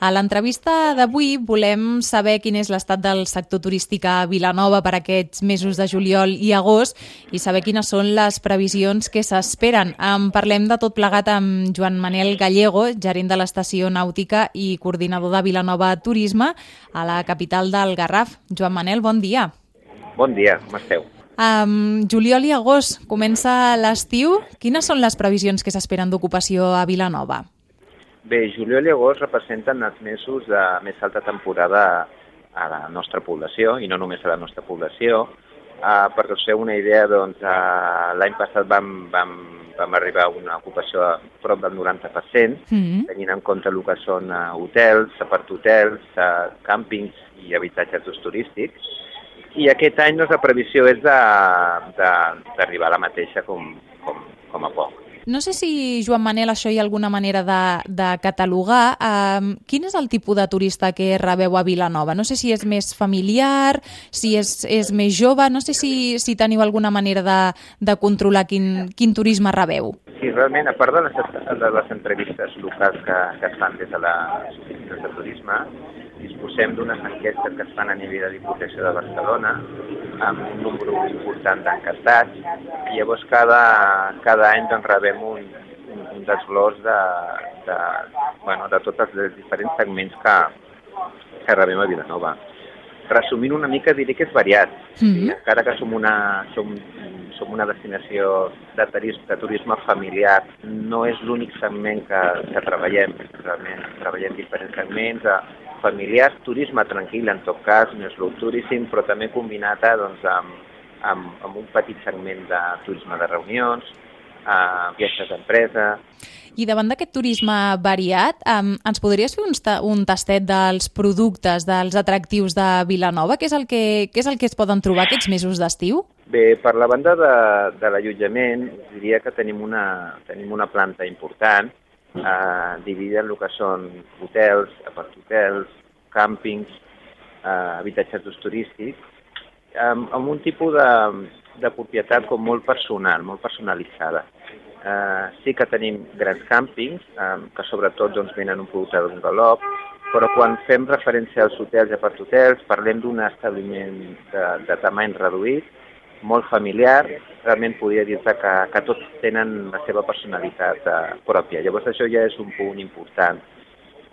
A l'entrevista d'avui volem saber quin és l'estat del sector turístic a Vilanova per aquests mesos de juliol i agost i saber quines són les previsions que s'esperen. En parlem de tot plegat amb Joan Manel Gallego, gerent de l'estació nàutica i coordinador de Vilanova Turisme a la capital del Garraf. Joan Manel, bon dia. Bon dia, com esteu? Um, juliol i agost comença l'estiu. Quines són les previsions que s'esperen d'ocupació a Vilanova? Bé, juliol i agost representen els mesos de més alta temporada a la nostra població, i no només a la nostra població. Uh, per us feu una idea, doncs, uh, l'any passat vam, vam, vam arribar a una ocupació a prop del 90%, mm -hmm. tenint en compte el que són uh, hotels, aparthotels, uh, càmpings i habitatges d'ús turístics. I aquest any doncs, la previsió és d'arribar a la mateixa com, com, com a poc. No sé si, Joan Manel, això hi ha alguna manera de, de catalogar. Um, quin és el tipus de turista que rebeu a Vilanova? No sé si és més familiar, si és, és més jove, no sé si, si teniu alguna manera de, de controlar quin, quin turisme rebeu. Sí, realment, a part de les, de les entrevistes locals que, que es fan des de les oficines de turisme, disposem d'unes enquestes que es fan a nivell de Diputació de Barcelona amb un número important d'encantats i llavors cada, cada any doncs, rebem un, un, un desglòs de, de, bueno, de tots els diferents segments que, que rebem a Vilanova. Resumint una mica diré que és variat. Mm -hmm. Encara que som una, som, som una destinació de turisme, de turisme familiar, no és l'únic segment que, que treballem. Realment treballem diferents segments, familiars, turisme tranquil en tot cas, més low tourism, però també combinat doncs, amb, amb, amb un petit segment de turisme de reunions, eh, viatges d'empresa... I davant d'aquest turisme variat, um, ens podries fer un, un tastet dels productes, dels atractius de Vilanova? Què és el que, què és el que es poden trobar aquests mesos d'estiu? Bé, per la banda de, de l'allotjament, diria que tenim una, tenim una planta important, eh, dividida en el que són hotels, aparthotels, càmpings, eh, habitatges d'ús turístic, amb, amb un tipus de, de propietat com molt personal, molt personalitzada. Eh, sí que tenim grans càmpings, eh, que sobretot doncs, venen un producte d'un galop, però quan fem referència als hotels i aparthotels parlem d'un establiment de, de tamany reduït, molt familiar, realment podria dir-te que, que tots tenen la seva personalitat eh, pròpia. Llavors això ja és un punt important.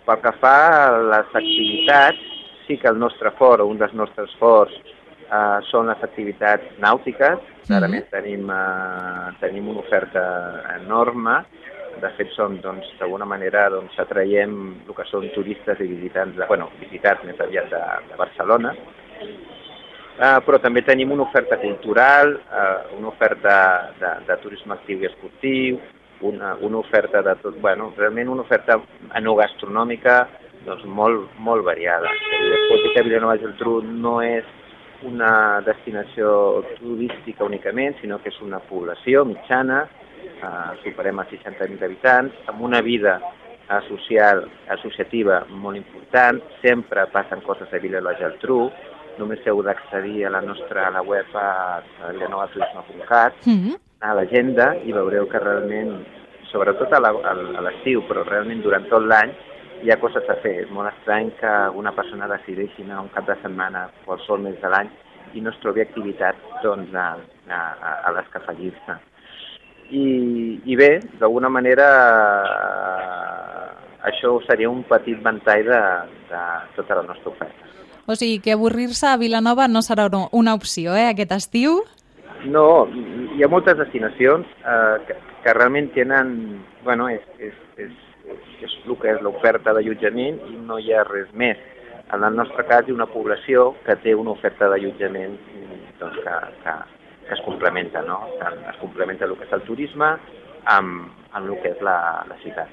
Pel que fa a les activitats, sí que el nostre fort, o un dels nostres forts, eh, són les activitats nàutiques. Clarament mm -hmm. tenim, eh, tenim una oferta enorme. De fet, som, doncs, d'alguna manera, doncs, atraiem el que són turistes i visitants, de, bueno, visitats més aviat de, de Barcelona, Uh, però també tenim una oferta cultural, uh, una oferta de, de turisme actiu i esportiu, una, una oferta de tot, bueno, realment una oferta enogastronòmica doncs, molt, molt variada. Pot dir que Vilanova i Geltrú no és una destinació turística únicament, sinó que és una població mitjana, eh, superem els 60.000 habitants, amb una vida social, associativa molt important, sempre passen coses a Vilanova i Geltrú, només heu d'accedir a la nostra a la web a villanovaturisme.cat, mm -hmm. a l'agenda, i veureu que realment, sobretot a l'estiu, però realment durant tot l'any, hi ha coses a fer. És molt estrany que una persona decideixi anar un cap de setmana qualsevol mes de l'any i no es trobi activitat doncs, a, a, a les que afegir-se. I, I bé, d'alguna manera, això seria un petit ventall de, de tota la nostra oferta. O sigui que avorrir-se a Vilanova no serà una opció, eh, aquest estiu? No, hi ha moltes destinacions eh, que, que realment tenen... Bueno, és, és, és, és el que és l'oferta d'allotjament i no hi ha res més. En el nostre cas hi ha una població que té una oferta d'allotjament doncs, que, que, que es complementa, no? Es complementa el que és el turisme amb, amb el que és la, la ciutat.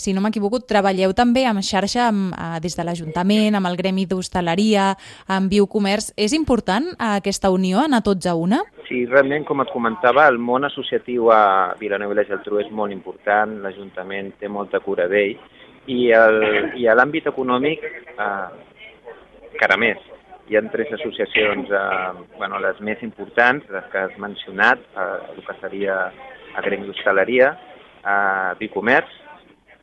Si no m'equivoco, treballeu també amb xarxa amb, eh, des de l'Ajuntament, amb el Gremi d'Hostaleria, amb Biocomerç. És important eh, aquesta unió, anar tots a una? Sí, realment, com et comentava, el món associatiu a Vilanova i la Geltrú és molt important, l'Ajuntament té molta cura d'ell, i, el, i a l'àmbit econòmic, eh, encara més. Hi ha tres associacions, eh, bueno, les més importants, les que has mencionat, eh, el que seria d'Hostaleria, a Bicomerç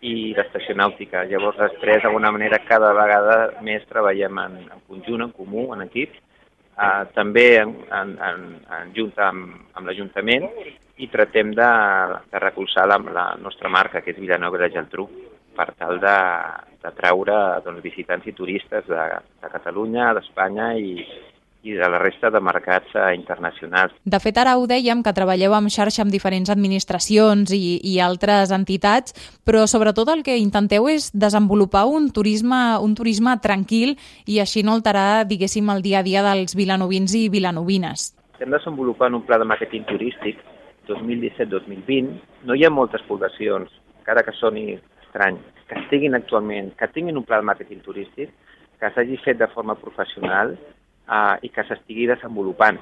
i l'estació nàutica. Llavors, després, d'alguna manera, cada vegada més treballem en, en conjunt, en comú, en equip, eh, també en, en, en, en junta amb, amb l'Ajuntament i tratem de, de recolzar la, la nostra marca, que és Vilanova i la Geltrú, per tal de, de traure doncs, visitants i turistes de, de Catalunya, d'Espanya i, i de la resta de mercats eh, internacionals. De fet, ara ho dèiem, que treballeu en xarxa amb diferents administracions i, i altres entitats, però sobretot el que intenteu és desenvolupar un turisme, un turisme tranquil i així no alterar, diguéssim, el dia a dia dels vilanovins i vilanovines. Estem desenvolupant un pla de màrqueting turístic 2017-2020. No hi ha moltes poblacions, encara que soni estrany, que estiguin actualment, que tinguin un pla de màrqueting turístic, que s'hagi fet de forma professional, eh, i que s'estigui desenvolupant.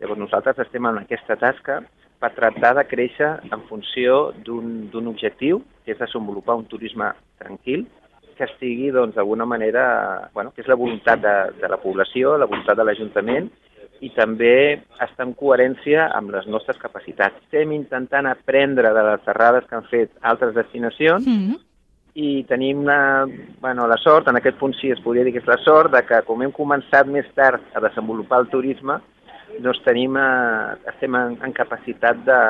Llavors nosaltres estem en aquesta tasca per tractar de créixer en funció d'un objectiu, que és desenvolupar un turisme tranquil, que estigui doncs, d'alguna manera, bueno, que és la voluntat de, de la població, la voluntat de l'Ajuntament, i també està en coherència amb les nostres capacitats. Estem intentant aprendre de les errades que han fet altres destinacions mm -hmm i tenim la, bueno, la sort, en aquest punt sí es podria dir que és la sort, de que com hem començat més tard a desenvolupar el turisme, doncs tenim, eh, estem en, en capacitat de,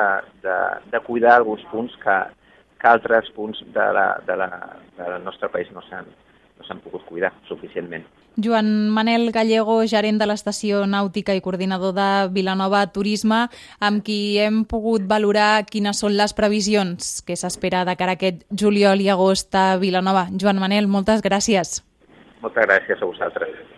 de, de cuidar alguns punts que, que altres punts de la, de la, del nostre país no s'han no s'han pogut cuidar suficientment. Joan Manel Gallego, gerent de l'estació nàutica i coordinador de Vilanova Turisme, amb qui hem pogut valorar quines són les previsions que s'espera de cara a aquest juliol i agost a Vilanova. Joan Manel, moltes gràcies. Moltes gràcies a vosaltres.